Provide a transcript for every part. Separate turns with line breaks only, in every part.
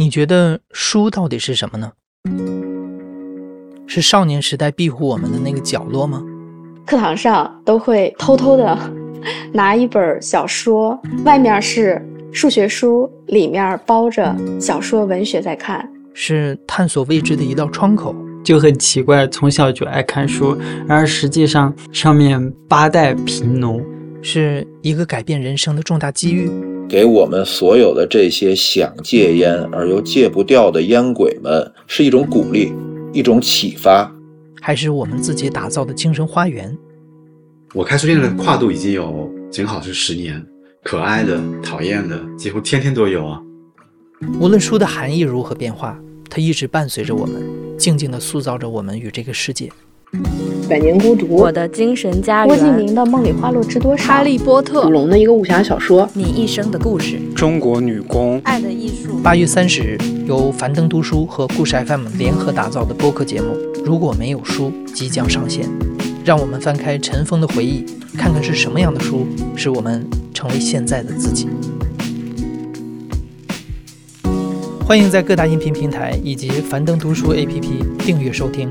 你觉得书到底是什么呢？是少年时代庇护我们的那个角落吗？
课堂上都会偷偷的 拿一本小说，外面是数学书，里面包着小说文学在看，
是探索未知的一道窗口。
就很奇怪，从小就爱看书，然而实际上上面八代贫农，
是一个改变人生的重大机遇。
给我们所有的这些想戒烟而又戒不掉的烟鬼们，是一种鼓励，一种启发，
还是我们自己打造的精神花园？
我开书店的跨度已经有正好是十年，可爱的、讨厌的，几乎天天都有啊。
无论书的含义如何变化，它一直伴随着我们。静静地塑造着我们与这个世界。
百年孤独，
我的精神家园。
郭敬明的《梦里花落知多少》。
哈利波特，
古龙的一个武侠小说。
你一生的故事。
中国女工。
爱的艺术。
八月三十日，由樊登读书和故事 FM 联合打造的播客节目《如果没有书》即将上线。让我们翻开尘封的回忆，看看是什么样的书使我们成为现在的自己。欢迎在各大音频平台以及樊登读书 APP 订阅收听。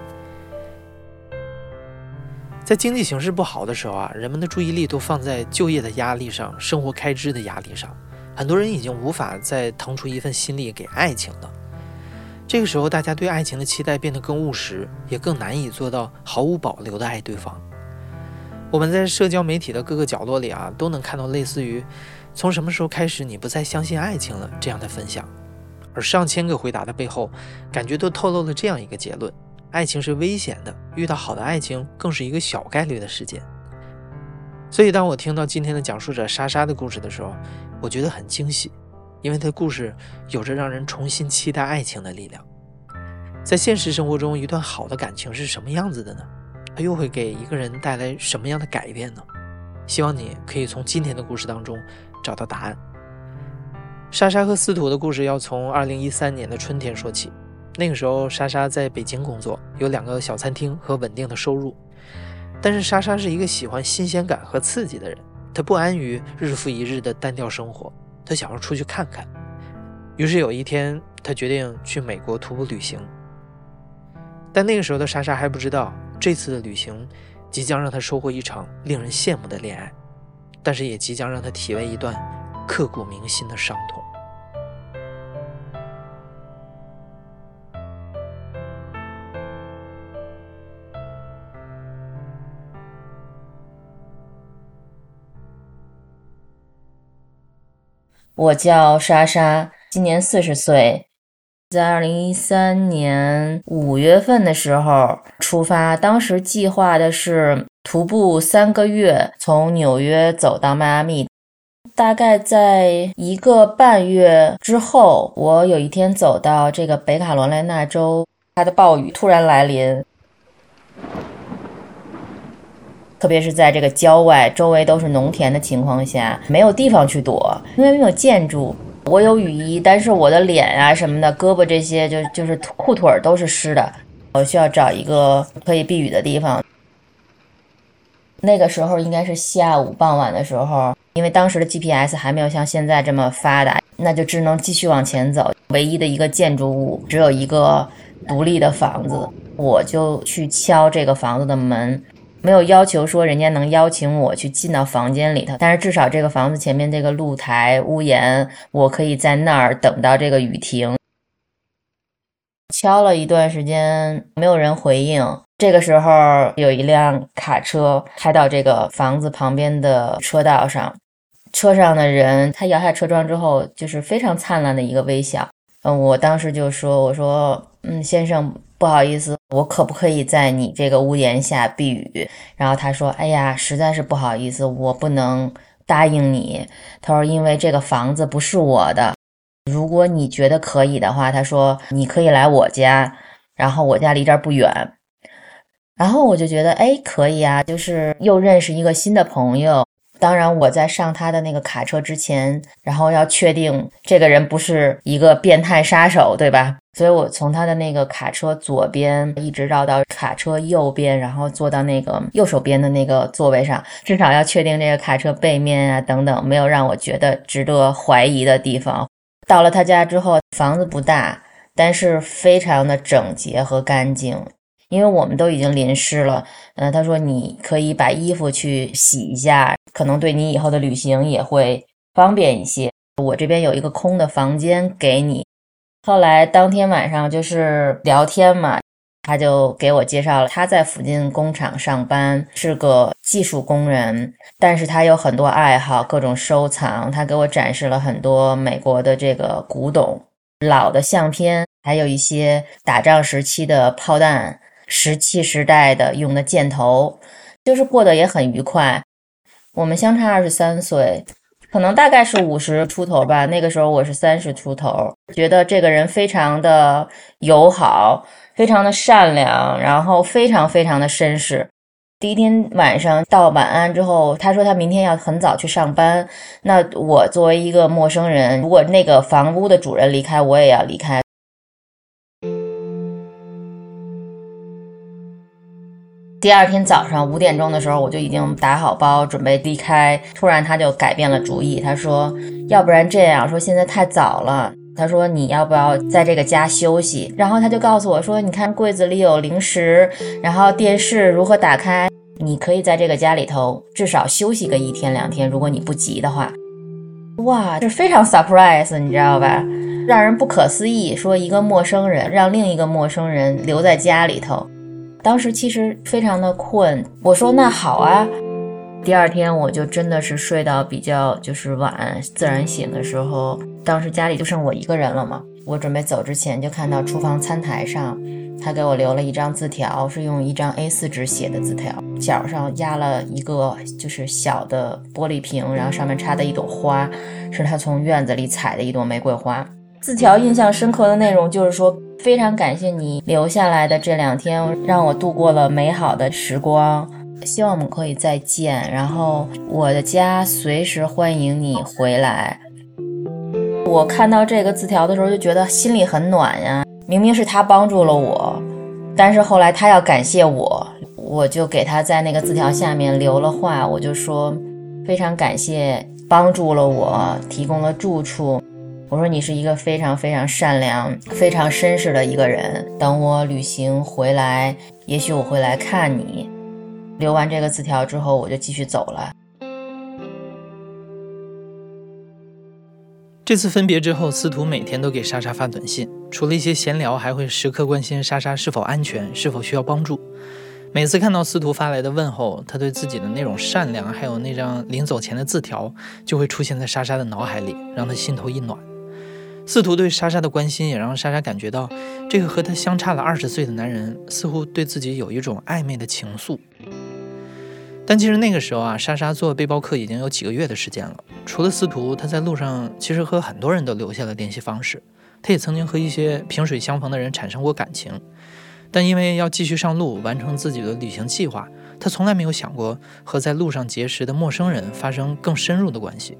在经济形势不好的时候啊，人们的注意力都放在就业的压力上、生活开支的压力上，很多人已经无法再腾出一份心力给爱情了。这个时候，大家对爱情的期待变得更务实，也更难以做到毫无保留的爱对方。我们在社交媒体的各个角落里啊，都能看到类似于“从什么时候开始你不再相信爱情了”这样的分享。而上千个回答的背后，感觉都透露了这样一个结论：爱情是危险的，遇到好的爱情更是一个小概率的事件。所以，当我听到今天的讲述者莎莎的故事的时候，我觉得很惊喜，因为她的故事有着让人重新期待爱情的力量。在现实生活中，一段好的感情是什么样子的呢？它又会给一个人带来什么样的改变呢？希望你可以从今天的故事当中找到答案。莎莎和司徒的故事要从二零一三年的春天说起。那个时候，莎莎在北京工作，有两个小餐厅和稳定的收入。但是，莎莎是一个喜欢新鲜感和刺激的人，她不安于日复一日的单调生活，她想要出去看看。于是有一天，她决定去美国徒步旅行。但那个时候的莎莎还不知道，这次的旅行即将让她收获一场令人羡慕的恋爱，但是也即将让她体味一段刻骨铭心的伤痛。
我叫莎莎，今年四十岁，在二零一三年五月份的时候出发，当时计划的是徒步三个月，从纽约走到迈阿密。大概在一个半月之后，我有一天走到这个北卡罗来纳州，它的暴雨突然来临。特别是在这个郊外，周围都是农田的情况下，没有地方去躲，因为没有建筑。我有雨衣，但是我的脸啊什么的，胳膊这些就就是裤腿都是湿的。我需要找一个可以避雨的地方。那个时候应该是下午傍晚的时候，因为当时的 GPS 还没有像现在这么发达，那就只能继续往前走。唯一的一个建筑物只有一个独立的房子，我就去敲这个房子的门。没有要求说人家能邀请我去进到房间里头，但是至少这个房子前面这个露台屋檐，我可以在那儿等到这个雨停。敲了一段时间，没有人回应。这个时候有一辆卡车开到这个房子旁边的车道上，车上的人他摇下车窗之后，就是非常灿烂的一个微笑。嗯，我当时就说：“我说，嗯，先生。”不好意思，我可不可以在你这个屋檐下避雨？然后他说：“哎呀，实在是不好意思，我不能答应你。”他说：“因为这个房子不是我的，如果你觉得可以的话，他说你可以来我家。”然后我家离这儿不远，然后我就觉得哎可以啊，就是又认识一个新的朋友。当然，我在上他的那个卡车之前，然后要确定这个人不是一个变态杀手，对吧？所以我从他的那个卡车左边一直绕到卡车右边，然后坐到那个右手边的那个座位上，至少要确定这个卡车背面啊等等没有让我觉得值得怀疑的地方。到了他家之后，房子不大，但是非常的整洁和干净。因为我们都已经淋湿了，嗯，他说你可以把衣服去洗一下，可能对你以后的旅行也会方便一些。我这边有一个空的房间给你。后来当天晚上就是聊天嘛，他就给我介绍了他在附近工厂上班，是个技术工人，但是他有很多爱好，各种收藏。他给我展示了很多美国的这个古董、老的相片，还有一些打仗时期的炮弹。石器时代的用的箭头，就是过得也很愉快。我们相差二十三岁，可能大概是五十出头吧。那个时候我是三十出头，觉得这个人非常的友好，非常的善良，然后非常非常的绅士。第一天晚上到晚安之后，他说他明天要很早去上班。那我作为一个陌生人，如果那个房屋的主人离开，我也要离开。第二天早上五点钟的时候，我就已经打好包准备离开。突然他就改变了主意，他说：“要不然这样说，现在太早了。”他说：“你要不要在这个家休息？”然后他就告诉我说：“你看柜子里有零食，然后电视如何打开？你可以在这个家里头至少休息个一天两天，如果你不急的话。”哇，这非常 surprise，你知道吧？让人不可思议，说一个陌生人让另一个陌生人留在家里头。当时其实非常的困，我说那好啊。第二天我就真的是睡到比较就是晚，自然醒的时候，当时家里就剩我一个人了嘛。我准备走之前就看到厨房餐台上，他给我留了一张字条，是用一张 A4 纸写的字条，角上压了一个就是小的玻璃瓶，然后上面插的一朵花，是他从院子里采的一朵玫瑰花。字条印象深刻的内容就是说。非常感谢你留下来的这两天，让我度过了美好的时光。希望我们可以再见。然后我的家随时欢迎你回来。我看到这个字条的时候，就觉得心里很暖呀。明明是他帮助了我，但是后来他要感谢我，我就给他在那个字条下面留了话，我就说非常感谢帮助了我，提供了住处。我说你是一个非常非常善良、非常绅士的一个人。等我旅行回来，也许我会来看你。留完这个字条之后，我就继续走了。
这次分别之后，司徒每天都给莎莎发短信，除了一些闲聊，还会时刻关心莎莎是否安全，是否需要帮助。每次看到司徒发来的问候，他对自己的那种善良，还有那张临走前的字条，就会出现在莎莎的脑海里，让她心头一暖。司徒对莎莎的关心，也让莎莎感觉到，这个和她相差了二十岁的男人，似乎对自己有一种暧昧的情愫。但其实那个时候啊，莎莎做背包客已经有几个月的时间了。除了司徒，她在路上其实和很多人都留下了联系方式。她也曾经和一些萍水相逢的人产生过感情，但因为要继续上路，完成自己的旅行计划，她从来没有想过和在路上结识的陌生人发生更深入的关系。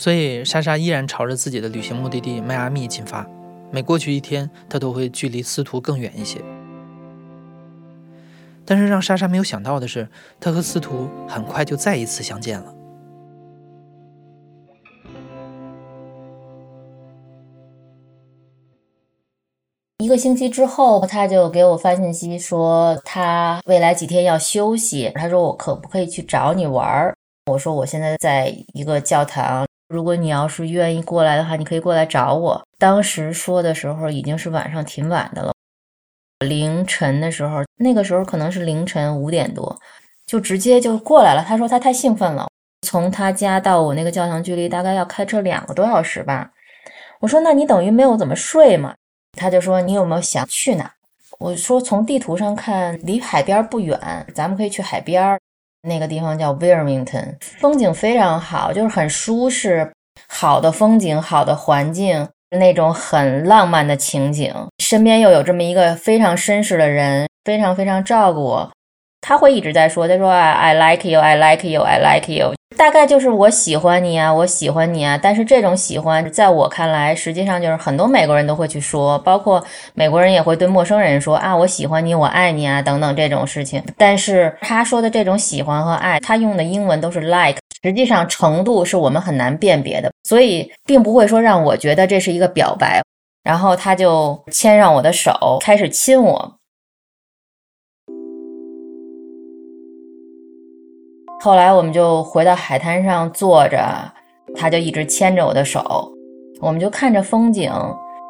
所以，莎莎依然朝着自己的旅行目的地迈阿密进发。每过去一天，她都会距离司徒更远一些。但是，让莎莎没有想到的是，她和司徒很快就再一次相见了。
一个星期之后，他就给我发信息说，他未来几天要休息。他说：“我可不可以去找你玩？”我说：“我现在在一个教堂。”如果你要是愿意过来的话，你可以过来找我。当时说的时候已经是晚上挺晚的了，凌晨的时候，那个时候可能是凌晨五点多，就直接就过来了。他说他太兴奋了，从他家到我那个教堂距离大概要开车两个多小时吧。我说那你等于没有怎么睡嘛？他就说你有没有想去哪？我说从地图上看离海边不远，咱们可以去海边。那个地方叫 Wilmington，风景非常好，就是很舒适，好的风景，好的环境。那种很浪漫的情景，身边又有这么一个非常绅士的人，非常非常照顾我。他会一直在说，他说 I like you, I like you, I like you，大概就是我喜欢你啊，我喜欢你啊。但是这种喜欢，在我看来，实际上就是很多美国人都会去说，包括美国人也会对陌生人说啊，我喜欢你，我爱你啊，等等这种事情。但是他说的这种喜欢和爱，他用的英文都是 like，实际上程度是我们很难辨别的，所以并不会说让我觉得这是一个表白。然后他就牵上我的手，开始亲我。后来我们就回到海滩上坐着，他就一直牵着我的手，我们就看着风景，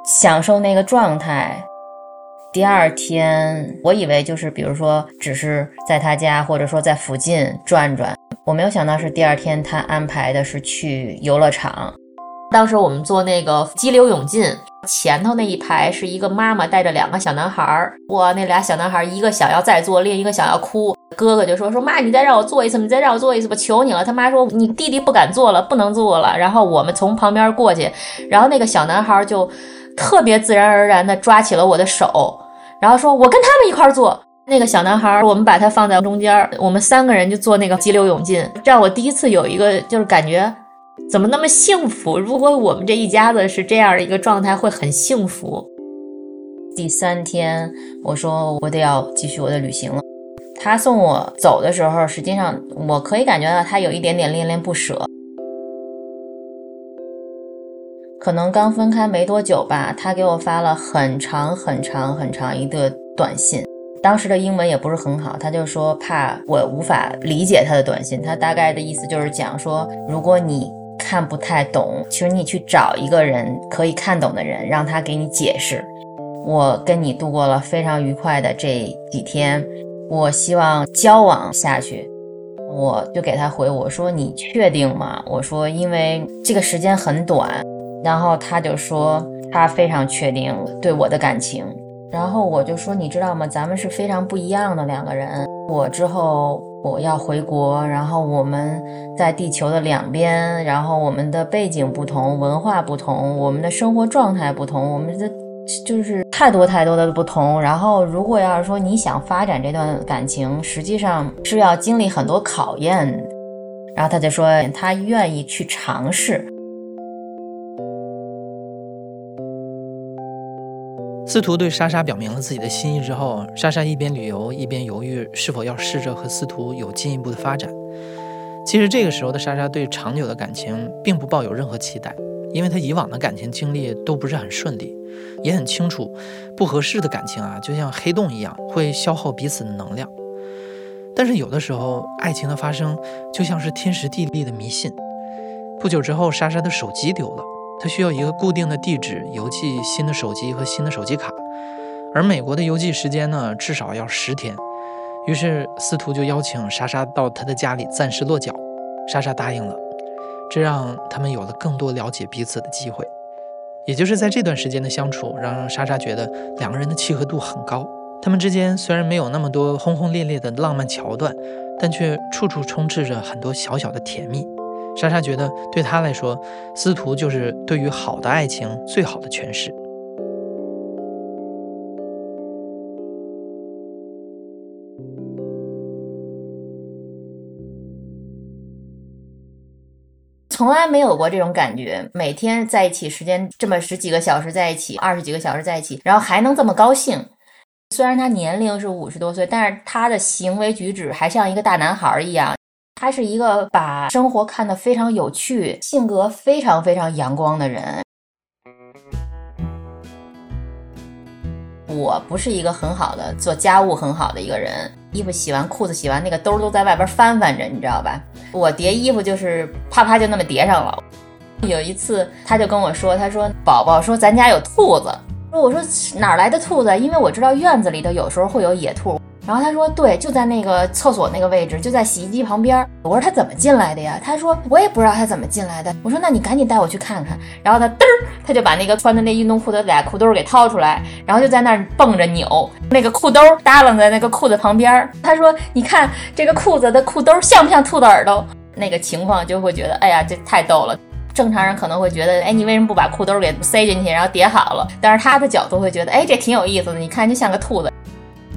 享受那个状态。第二天，我以为就是比如说只是在他家，或者说在附近转转，我没有想到是第二天他安排的是去游乐场。当时我们坐那个激流勇进，前头那一排是一个妈妈带着两个小男孩儿，哇，那俩小男孩儿一个想要再坐，另一个想要哭。哥哥就说说妈，你再让我坐一次，你再让我坐一次吧，求你了。他妈说你弟弟不敢坐了，不能坐了。然后我们从旁边过去，然后那个小男孩就特别自然而然地抓起了我的手，然后说我跟他们一块坐。那个小男孩，我们把他放在中间，我们三个人就做那个激流勇进，让我第一次有一个就是感觉怎么那么幸福。如果我们这一家子是这样的一个状态，会很幸福。第三天，我说我得要继续我的旅行了。他送我走的时候，实际上我可以感觉到他有一点点恋恋不舍。可能刚分开没多久吧，他给我发了很长很长很长一个短信。当时的英文也不是很好，他就说怕我无法理解他的短信。他大概的意思就是讲说，如果你看不太懂，其实你去找一个人可以看懂的人，让他给你解释。我跟你度过了非常愉快的这几天。我希望交往下去，我就给他回我说：“你确定吗？”我说：“因为这个时间很短。”然后他就说他非常确定对我的感情。然后我就说：“你知道吗？咱们是非常不一样的两个人。我之后我要回国，然后我们在地球的两边，然后我们的背景不同，文化不同，我们的生活状态不同，我们的。”就是太多太多的不同，然后如果要是说你想发展这段感情，实际上是要经历很多考验。然后他就说他愿意去尝试。
司徒对莎莎表明了自己的心意之后，莎莎一边旅游一边犹豫是否要试着和司徒有进一步的发展。其实这个时候的莎莎对长久的感情并不抱有任何期待。因为他以往的感情经历都不是很顺利，也很清楚，不合适的感情啊，就像黑洞一样，会消耗彼此的能量。但是有的时候，爱情的发生就像是天时地利的迷信。不久之后，莎莎的手机丢了，她需要一个固定的地址邮寄新的手机和新的手机卡，而美国的邮寄时间呢，至少要十天。于是司徒就邀请莎莎到他的家里暂时落脚，莎莎答应了。这让他们有了更多了解彼此的机会，也就是在这段时间的相处，让莎莎觉得两个人的契合度很高。他们之间虽然没有那么多轰轰烈烈的浪漫桥段，但却处处充斥着很多小小的甜蜜。莎莎觉得，对她来说，司徒就是对于好的爱情最好的诠释。
从来没有过这种感觉，每天在一起时间这么十几个小时在一起，二十几个小时在一起，然后还能这么高兴。虽然他年龄是五十多岁，但是他的行为举止还像一个大男孩一样。他是一个把生活看得非常有趣、性格非常非常阳光的人。我不是一个很好的做家务很好的一个人，衣服洗完、裤子洗完，那个兜都在外边翻翻着，你知道吧？我叠衣服就是啪啪就那么叠上了。有一次他就跟我说：“他说宝宝说咱家有兔子。”说我说哪来的兔子？因为我知道院子里头有时候会有野兔。然后他说：“对，就在那个厕所那个位置，就在洗衣机旁边。”我说：“他怎么进来的呀？”他说：“我也不知道他怎么进来的。”我说：“那你赶紧带我去看看。”然后他嘚儿，他就把那个穿的那运动裤的俩裤兜给掏出来，然后就在那儿蹦着扭，那个裤兜耷楞在那个裤子旁边。他说：“你看这个裤子的裤兜像不像兔子耳朵？”那个情况就会觉得，哎呀，这太逗了。正常人可能会觉得，哎，你为什么不把裤兜给塞进去，然后叠好了？但是他的角度会觉得，哎，这挺有意思的，你看就像个兔子。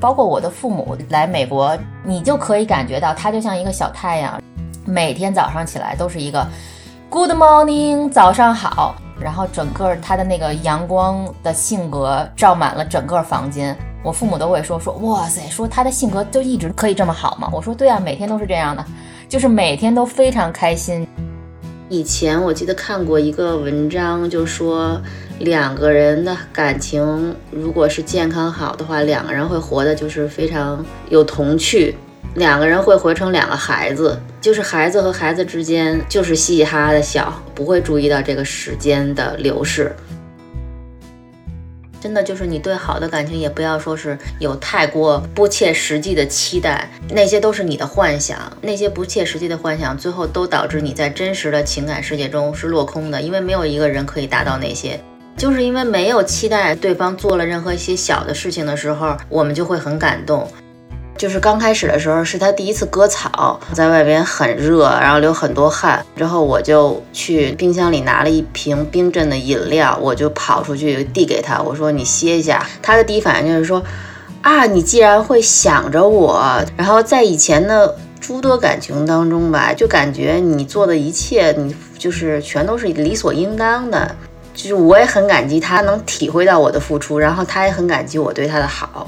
包括我的父母来美国，你就可以感觉到他就像一个小太阳，每天早上起来都是一个 Good morning，早上好，然后整个他的那个阳光的性格照满了整个房间。我父母都会说说，哇塞，说他的性格就一直可以这么好吗？我说对啊，每天都是这样的，就是每天都非常开心。
以前我记得看过一个文章，就说两个人的感情如果是健康好的话，两个人会活的就是非常有童趣，两个人会活成两个孩子，就是孩子和孩子之间就是嘻嘻哈哈的笑，不会注意到这个时间的流逝。真的就是你对好的感情也不要说是有太过不切实际的期待，那些都是你的幻想，那些不切实际的幻想，最后都导致你在真实的情感世界中是落空的，因为没有一个人可以达到那些，就是因为没有期待对方做了任何一些小的事情的时候，我们就会很感动。就是刚开始的时候，是他第一次割草，在外边很热，然后流很多汗。之后我就去冰箱里拿了一瓶冰镇的饮料，我就跑出去递给他，我说你歇一下。他的第一反应就是说，啊，你既然会想着我，然后在以前的诸多感情当中吧，就感觉你做的一切，你就是全都是理所应当的。就是我也很感激他能体会到我的付出，然后他也很感激我对他的好。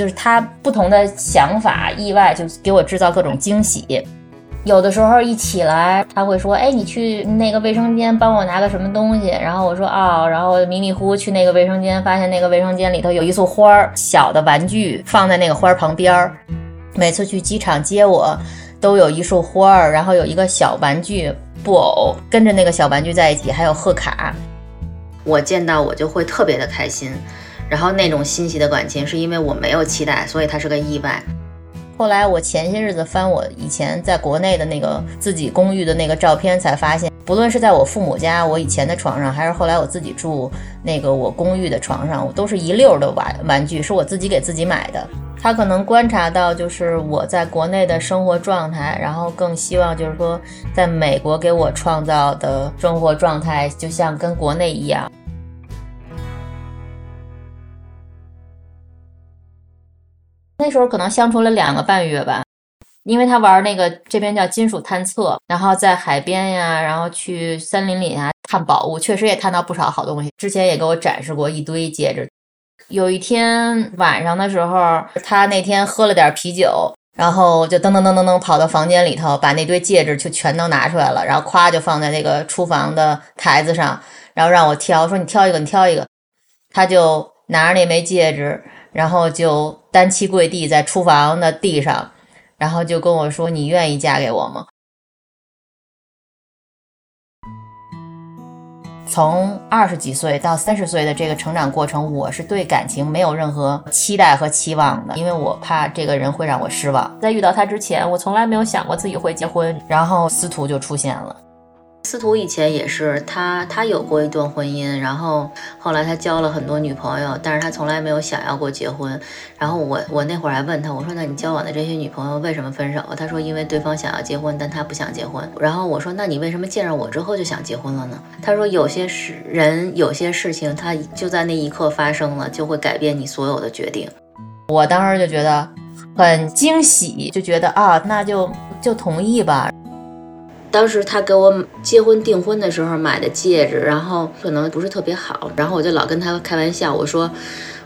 就是他不同的想法，意外就给我制造各种惊喜。有的时候一起来，他会说：“哎，你去那个卫生间帮我拿个什么东西。”然后我说：“哦。”然后迷迷糊糊去那个卫生间，发现那个卫生间里头有一束花儿，小的玩具放在那个花儿旁边儿。每次去机场接我，都有一束花儿，然后有一个小玩具布偶跟着那个小玩具在一起，还有贺卡。
我见到我就会特别的开心。然后那种欣喜的感情，是因为我没有期待，所以它是个意外。
后来我前些日子翻我以前在国内的那个自己公寓的那个照片，才发现，不论是在我父母家我以前的床上，还是后来我自己住那个我公寓的床上，我都是一溜的玩玩具，是我自己给自己买的。他可能观察到就是我在国内的生活状态，然后更希望就是说在美国给我创造的生活状态，就像跟国内一样。那时候可能相处了两个半月吧，因为他玩那个这边叫金属探测，然后在海边呀，然后去森林里啊探宝物，确实也探到不少好东西。之前也给我展示过一堆戒指。有一天晚上的时候，他那天喝了点啤酒，然后就噔噔噔噔噔跑到房间里头，把那堆戒指就全都拿出来了，然后咵就放在那个厨房的台子上，然后让我挑，说你挑一个，你挑一个。他就拿着那枚戒指。然后就单膝跪地在厨房的地上，然后就跟我说：“你愿意嫁给我吗？”从二十几岁到三十岁的这个成长过程，我是对感情没有任何期待和期望的，因为我怕这个人会让我失望。在遇到他之前，我从来没有想过自己会结婚。然后司徒就出现了。
司徒以前也是他，他有过一段婚姻，然后后来他交了很多女朋友，但是他从来没有想要过结婚。然后我我那会儿还问他，我说那你交往的这些女朋友为什么分手？他说因为对方想要结婚，但他不想结婚。然后我说那你为什么见着我之后就想结婚了呢？他说有些事人有些事情，他就在那一刻发生了，就会改变你所有的决定。
我当时就觉得很惊喜，就觉得啊，那就就同意吧。
当时他给我结婚订婚的时候买的戒指，然后可能不是特别好，然后我就老跟他开玩笑，我说，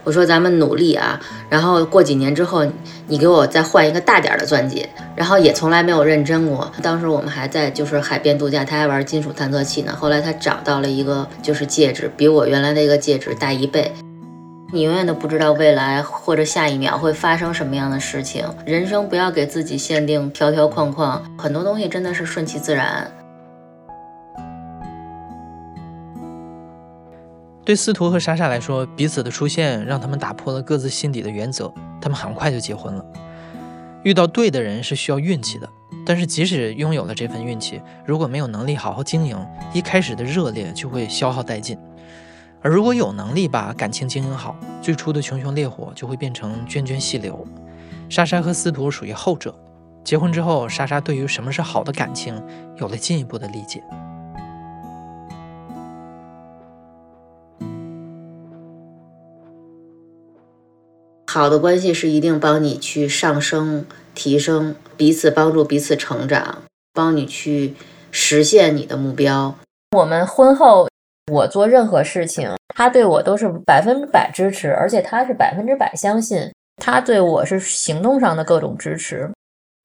我说咱们努力啊，然后过几年之后，你给我再换一个大点的钻戒，然后也从来没有认真过。当时我们还在就是海边度假，他还玩金属探测器呢。后来他找到了一个就是戒指，比我原来那个戒指大一倍。你永远都不知道未来或者下一秒会发生什么样的事情。人生不要给自己限定条条框框，很多东西真的是顺其自然。
对司徒和莎莎来说，彼此的出现让他们打破了各自心底的原则，他们很快就结婚了。遇到对的人是需要运气的，但是即使拥有了这份运气，如果没有能力好好经营，一开始的热烈就会消耗殆尽。而如果有能力把感情经营好最初的熊熊烈火就会变成涓涓细流。莎莎和司徒属于后者结婚之后莎莎对于什么是好的感情有了进一步的理解。
好的关系是一定帮你去上升提升彼此帮助彼此成长帮你去实现你的目标。
我们婚后我做任何事情，他对我都是百分之百支持，而且他是百分之百相信。他对我是行动上的各种支持。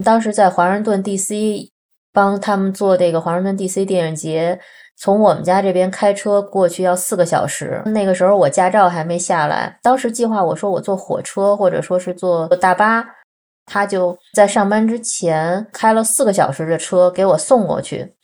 当时在华盛顿 DC 帮他们做这个华盛顿 DC 电影节，从我们家这边开车过去要四个小时。那个时候我驾照还没下来，当时计划我说我坐火车或者说是坐大巴，他就在上班之前开了四个小时的车给我送过去。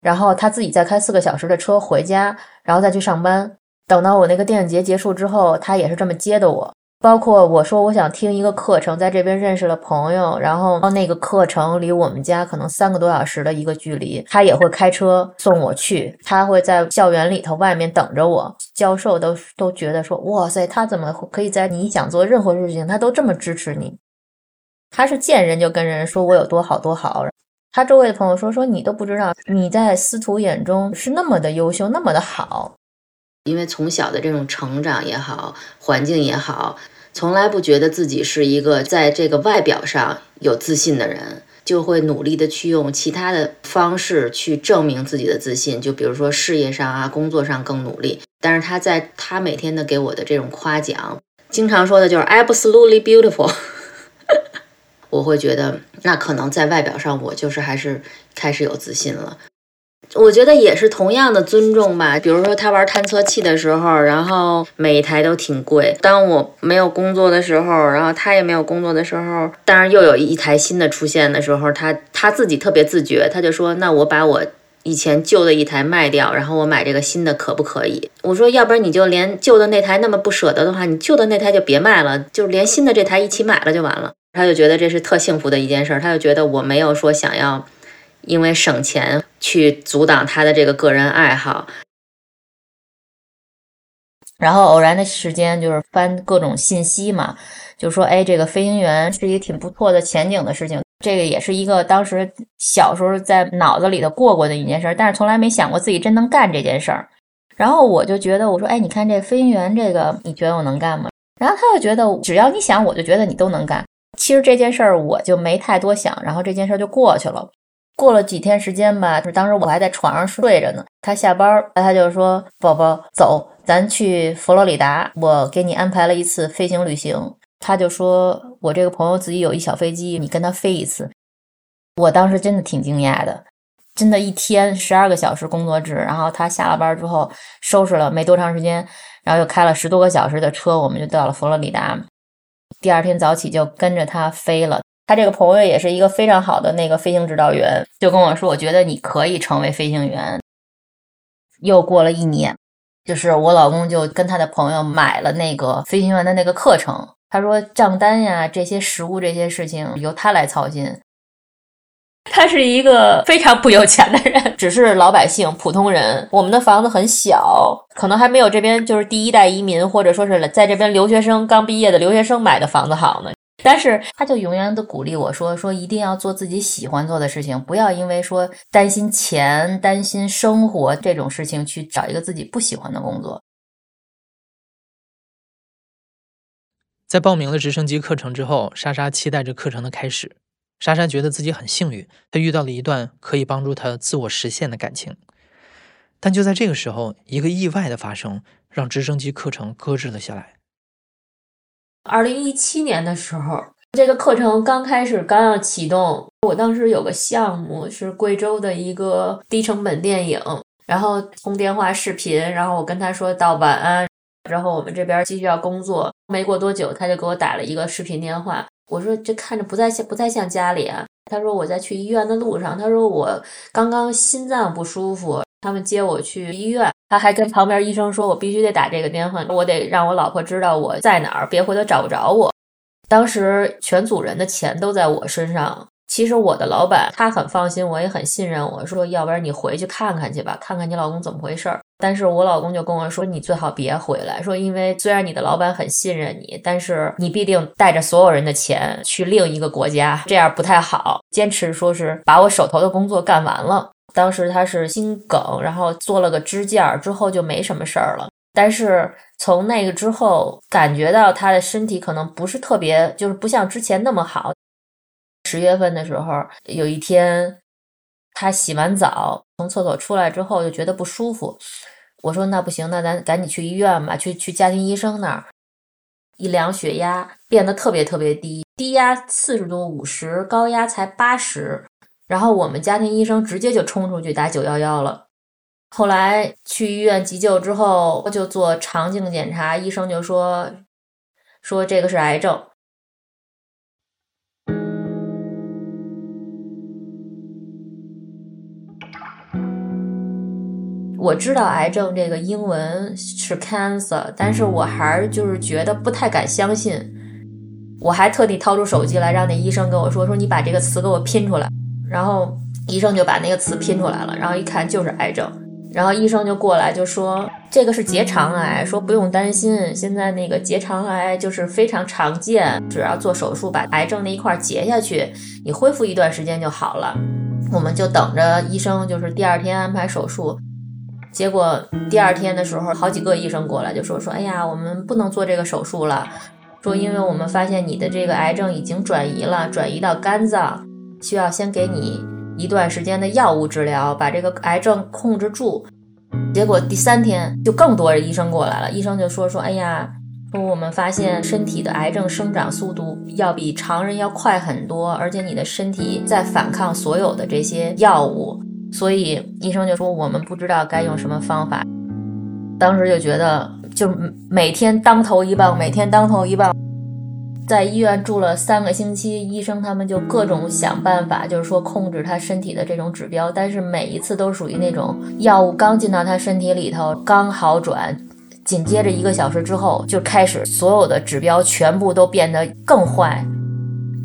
然后他自己再开四个小时的车回家，然后再去上班。等到我那个电影节结束之后，他也是这么接的我。包括我说我想听一个课程，在这边认识了朋友，然后那个课程离我们家可能三个多小时的一个距离，他也会开车送我去。他会在校园里头外面等着我。教授都都觉得说，哇塞，他怎么可以在你想做任何事情，他都这么支持你？他是见人就跟人说我有多好多好。他周围的朋友说说你都不知道，你在司徒眼中是那么的优秀，那么的好。
因为从小的这种成长也好，环境也好，从来不觉得自己是一个在这个外表上有自信的人，就会努力的去用其他的方式去证明自己的自信。就比如说事业上啊，工作上更努力。但是他在他每天的给我的这种夸奖，经常说的就是 absolutely beautiful。我会觉得，那可能在外表上，我就是还是开始有自信了。我觉得也是同样的尊重吧。比如说他玩探测器的时候，然后每一台都挺贵。当我没有工作的时候，然后他也没有工作的时候，当然又有一台新的出现的时候，他他自己特别自觉，他就说：“那我把我以前旧的一台卖掉，然后我买这个新的，可不可以？”我说：“要不然你就连旧的那台那么不舍得的话，你旧的那台就别卖了，就连新的这台一起买了就完了。”他就觉得这是特幸福的一件事儿，他就觉得我没有说想要因为省钱去阻挡他的这个个人爱好。
然后偶然的时间就是翻各种信息嘛，就说哎，这个飞行员是一个挺不错的前景的事情，这个也是一个当时小时候在脑子里头过过的一件事，但是从来没想过自己真能干这件事儿。然后我就觉得我说哎，你看这飞行员这个，你觉得我能干吗？然后他就觉得只要你想，我就觉得你都能干。其实这件事儿我就没太多想，然后这件事儿就过去了。过了几天时间吧，就是当时我还在床上睡着呢。他下班，他就说：“宝宝，走，咱去佛罗里达，我给你安排了一次飞行旅行。”他就说：“我这个朋友自己有一小飞机，你跟他飞一次。”我当时真的挺惊讶的，真的一天十二个小时工作制，然后他下了班之后收拾了没多长时间，然后又开了十多个小时的车，我们就到了佛罗里达。第二天早起就跟着他飞了。他这个朋友也是一个非常好的那个飞行指导员，就跟我说：“我觉得你可以成为飞行员。”又过了一年，就是我老公就跟他的朋友买了那个飞行员的那个课程。他说账单呀、这些食物这些事情由他来操心。他是一个非常不有钱的人，只是老百姓、普通人。我们的房子很小，可能还没有这边就是第一代移民或者说是在这边留学生刚毕业的留学生买的房子好呢。但是他就永远都鼓励我说：“说一定要做自己喜欢做的事情，不要因为说担心钱、担心生活这种事情去找一个自己不喜欢的工作。”
在报名了直升机课程之后，莎莎期待着课程的开始。莎莎觉得自己很幸运，她遇到了一段可以帮助她自我实现的感情。但就在这个时候，一个意外的发生让直升机课程搁置了下来。
二零一七年的时候，这个课程刚开始，刚要启动，我当时有个项目是贵州的一个低成本电影，然后通电话视频，然后我跟他说到晚安，然后我们这边继续要工作。没过多久，他就给我打了一个视频电话。我说这看着不再像不再像家里啊。他说我在去医院的路上。他说我刚刚心脏不舒服，他们接我去医院。他还跟旁边医生说，我必须得打这个电话，我得让我老婆知道我在哪儿，别回头找不着我。当时全组人的钱都在我身上。其实我的老板他很放心，我也很信任我，说要不然你回去看看去吧，看看你老公怎么回事儿。但是我老公就跟我说，你最好别回来，说因为虽然你的老板很信任你，但是你必定带着所有人的钱去另一个国家，这样不太好。坚持说是把我手头的工作干完了。当时他是心梗，然后做了个支架之后就没什么事儿了。但是从那个之后，感觉到他的身体可能不是特别，就是不像之前那么好。十月份的时候，有一天他洗完澡从厕所出来之后就觉得不舒服，我说那不行，那咱赶紧去医院吧，去去家庭医生那儿。一量血压变得特别特别低，低压四十多五十，高压才八十。然后我们家庭医生直接就冲出去打九幺幺了。后来去医院急救之后，就做肠镜检查，医生就说说这个是癌症。我知道癌症这个英文是 cancer，但是我还是就是觉得不太敢相信。我还特地掏出手机来让那医生跟我说说你把这个词给我拼出来，然后医生就把那个词拼出来了，然后一看就是癌症，然后医生就过来就说这个是结肠癌，说不用担心，现在那个结肠癌就是非常常见，只要做手术把癌症那一块截下去，你恢复一段时间就好了。我们就等着医生就是第二天安排手术。结果第二天的时候，好几个医生过来就说说，哎呀，我们不能做这个手术了，说因为我们发现你的这个癌症已经转移了，转移到肝脏，需要先给你一段时间的药物治疗，把这个癌症控制住。结果第三天就更多的医生过来了，医生就说说，哎呀，说我们发现身体的癌症生长速度要比常人要快很多，而且你的身体在反抗所有的这些药物。所以医生就说我们不知道该用什么方法，当时就觉得就每天当头一棒，每天当头一棒，在医院住了三个星期，医生他们就各种想办法，就是说控制他身体的这种指标，但是每一次都属于那种药物刚进到他身体里头刚好转，紧接着一个小时之后就开始所有的指标全部都变得更坏。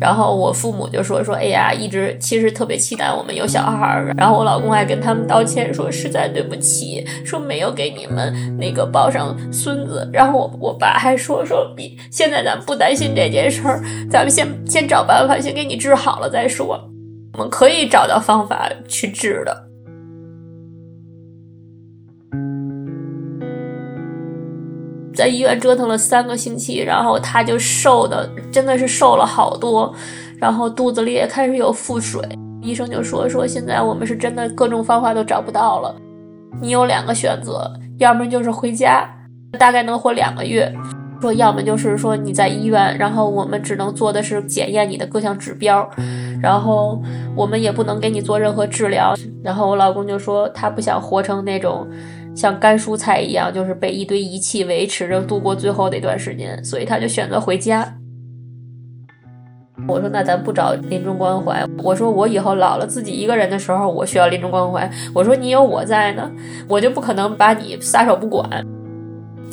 然后我父母就说说，哎呀，一直其实特别期待我们有小孩儿。然后我老公还跟他们道歉说，实在对不起，说没有给你们那个抱上孙子。然后我我爸还说说，比现在咱不担心这件事儿，咱们先先找办法，先给你治好了再说。我们可以找到方法去治的。在医院折腾了三个星期，然后他就瘦的真的是瘦了好多，然后肚子里也开始有腹水。医生就说说现在我们是真的各种方法都找不到了，你有两个选择，要么就是回家，大概能活两个月；说要么就是说你在医院，然后我们只能做的是检验你的各项指标，然后我们也不能给你做任何治疗。然后我老公就说他不想活成那种。像干蔬菜一样，就是被一堆仪器维持着度过最后那段时间，所以他就选择回家。我说：“那咱不找临终关怀。”我说：“我以后老了自己一个人的时候，我需要临终关怀。”我说：“你有我在呢，我就不可能把你撒手不管。”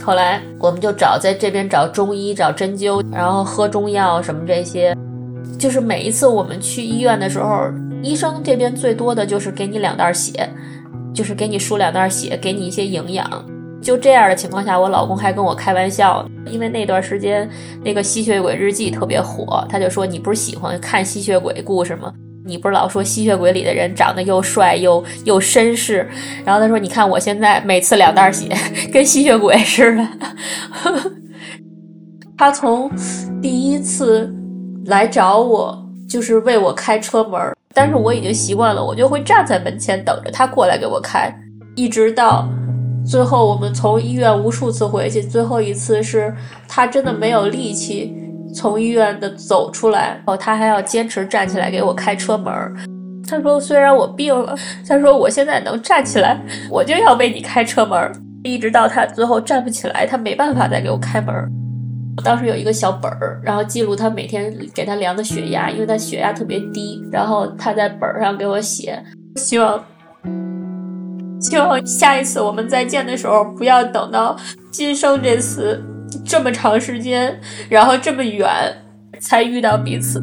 后来我们就找在这边找中医，找针灸，然后喝中药什么这些。就是每一次我们去医院的时候，医生这边最多的就是给你两袋血。就是给你输两袋血，给你一些营养。就这样的情况下，我老公还跟我开玩笑，因为那段时间那个吸血鬼日记特别火，他就说：“你不是喜欢看吸血鬼故事吗？你不是老说吸血鬼里的人长得又帅又又绅士？”然后他说：“你看我现在每次两袋血，跟吸血鬼似的。”他从第一次来找我，就是为我开车门。但是我已经习惯了，我就会站在门前等着他过来给我开，一直到最后我们从医院无数次回去，最后一次是他真的没有力气从医院的走出来，哦，他还要坚持站起来给我开车门。他说虽然我病了，他说我现在能站起来，我就要为你开车门，一直到他最后站不起来，他没办法再给我开门。我当时有一个小本儿，然后记录他每天给他量的血压，因为他血压特别低。然后他在本上给我写，希望希望下一次我们再见的时候，不要等到今生这次这么长时间，然后这么远才遇到彼此。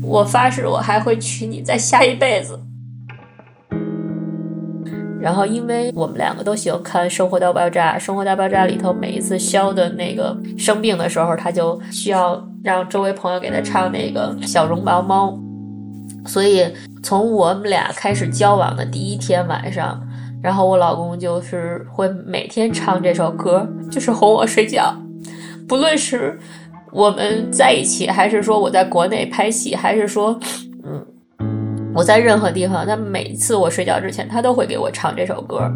我发誓，我还会娶你，在下一辈子。然后，因为我们两个都喜欢看《生活大爆炸》，《生活大爆炸》里头每一次肖的那个生病的时候，他就需要让周围朋友给他唱那个《小绒毛猫》。所以，从我们俩开始交往的第一天晚上，然后我老公就是会每天唱这首歌，就是哄我睡觉。不论是我们在一起，还是说我在国内拍戏，还是说，嗯，我在任何地方，他每次我睡觉之前，他都会给我唱这首歌。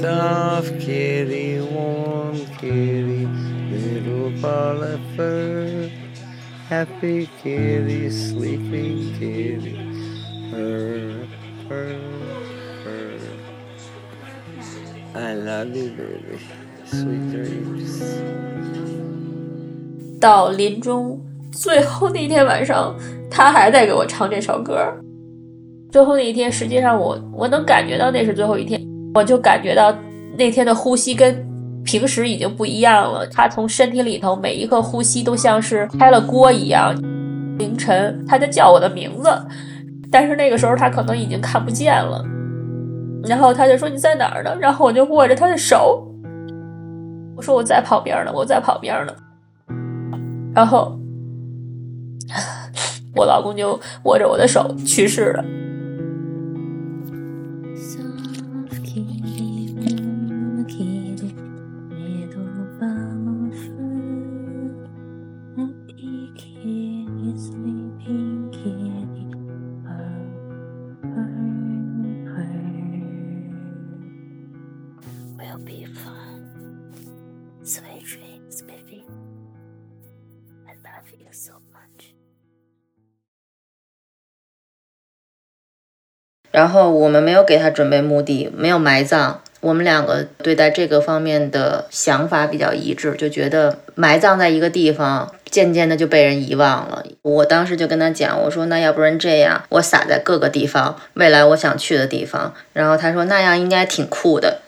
Soft kitty, warm kitty, little ball of fur. Happy kitty, sleeping kitty, purr, purr, purr. I love you, baby. Sweet dreams.
到临终最后那天晚上，他还在给我唱这首歌。最后那一天，实际上我我能感觉到那是最后一天，我就感觉到那天的呼吸跟平时已经不一样了。他从身体里头每一个呼吸都像是开了锅一样。凌晨，他在叫我的名字，但是那个时候他可能已经看不见了。然后他就说你在哪儿呢？然后我就握着他的手，我说我在旁边呢，我在旁边呢。然后 我老公就握着我的手去世了。
然后我们没有给他准备墓地，没有埋葬。我们两个对待这个方面的想法比较一致，就觉得埋葬在一个地方，渐渐的就被人遗忘了。我当时就跟他讲，我说那要不然这样，我撒在各个地方，未来我想去的地方。然后他说那样应该挺酷的。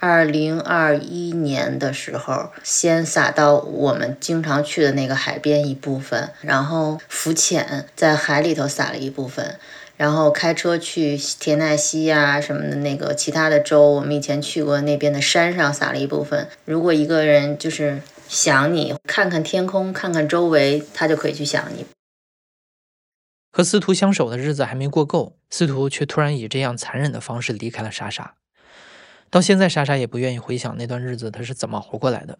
二零二一年的时候，先撒到我们经常去的那个海边一部分，然后浮潜在海里头撒了一部分。然后开车去田纳西呀什么的那个其他的州，我们以前去过那边的山上撒了一部分。如果一个人就是想你，看看天空，看看周围，他就可以去想你。
和司徒相守的日子还没过够，司徒却突然以这样残忍的方式离开了莎莎。到现在，莎莎也不愿意回想那段日子她是怎么熬过来的。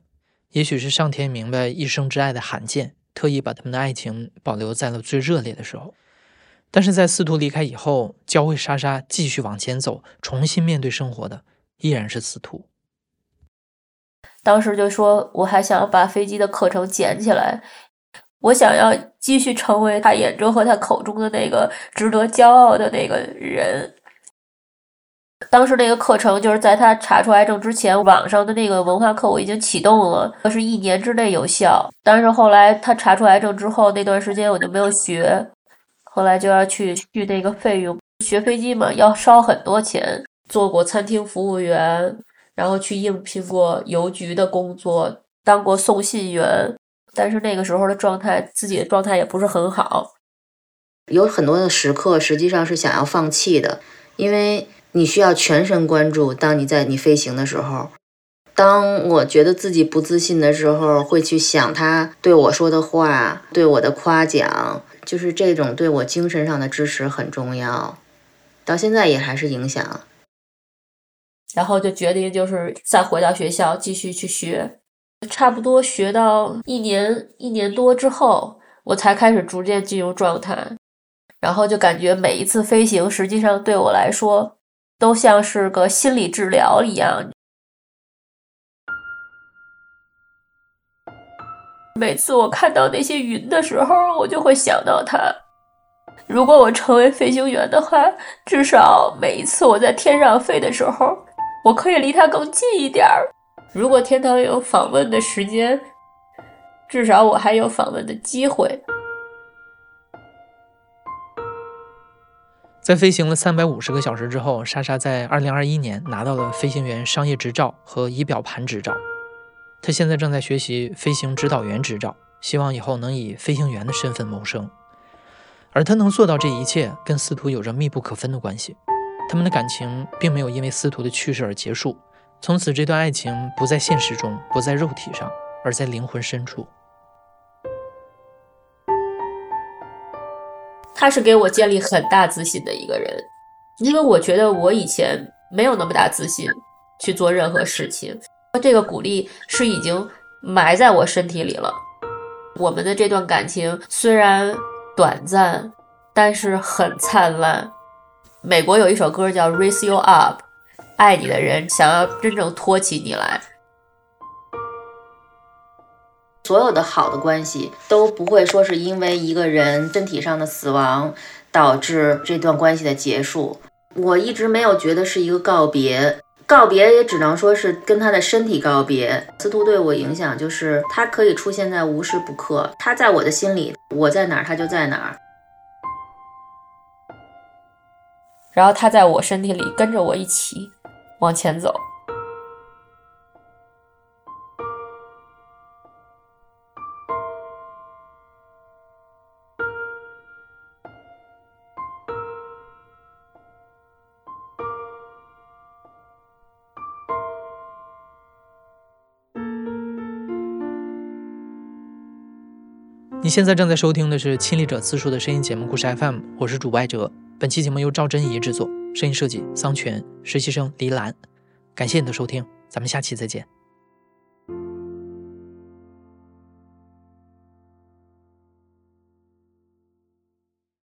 也许是上天明白一生之爱的罕见，特意把他们的爱情保留在了最热烈的时候。但是在司徒离开以后，教会莎莎继续往前走，重新面对生活的依然是司徒。
当时就说，我还想把飞机的课程捡起来，我想要继续成为他眼中和他口中的那个值得骄傲的那个人。当时那个课程就是在他查出癌症之前，网上的那个文化课我已经启动了，是一年之内有效。但是后来他查出癌症之后，那段时间我就没有学。后来就要去续那个费用，学飞机嘛要烧很多钱。做过餐厅服务员，然后去应聘过邮局的工作，当过送信员。但是那个时候的状态，自己的状态也不是很好。
有很多的时刻，实际上是想要放弃的，因为你需要全神贯注。当你在你飞行的时候，当我觉得自己不自信的时候，会去想他对我说的话，对我的夸奖。就是这种对我精神上的支持很重要，到现在也还是影响。
然后就决定就是再回到学校继续去学，差不多学到一年一年多之后，我才开始逐渐进入状态。然后就感觉每一次飞行，实际上对我来说都像是个心理治疗一样。每次我看到那些云的时候，我就会想到他。如果我成为飞行员的话，至少每一次我在天上飞的时候，我可以离他更近一点儿。如果天堂有访问的时间，至少我还有访问的机会。
在飞行了三百五十个小时之后，莎莎在二零二一年拿到了飞行员商业执照和仪表盘执照。他现在正在学习飞行指导员执照，希望以后能以飞行员的身份谋生。而他能做到这一切，跟司徒有着密不可分的关系。他们的感情并没有因为司徒的去世而结束，从此这段爱情不在现实中，不在肉体上，而在灵魂深处。
他是给我建立很大自信的一个人，因为我觉得我以前没有那么大自信去做任何事情，这个鼓励是已经埋在我身体里了。我们的这段感情虽然短暂，但是很灿烂。美国有一首歌叫《Raise You Up》，爱你的人想要真正托起你来。
所有的好的关系都不会说是因为一个人身体上的死亡导致这段关系的结束。我一直没有觉得是一个告别，告别也只能说是跟他的身体告别。司徒对我影响就是他可以出现在无时不刻，他在我的心里，我在哪儿他就在哪儿。
然后他在我身体里跟着我一起往前走。
你现在正在收听的是《亲历者自述》的声音节目故事 FM，我是主播艾哲。本期节目由赵真怡制作，声音设计桑泉，实习生黎兰。感谢你的收听，咱们下期再见。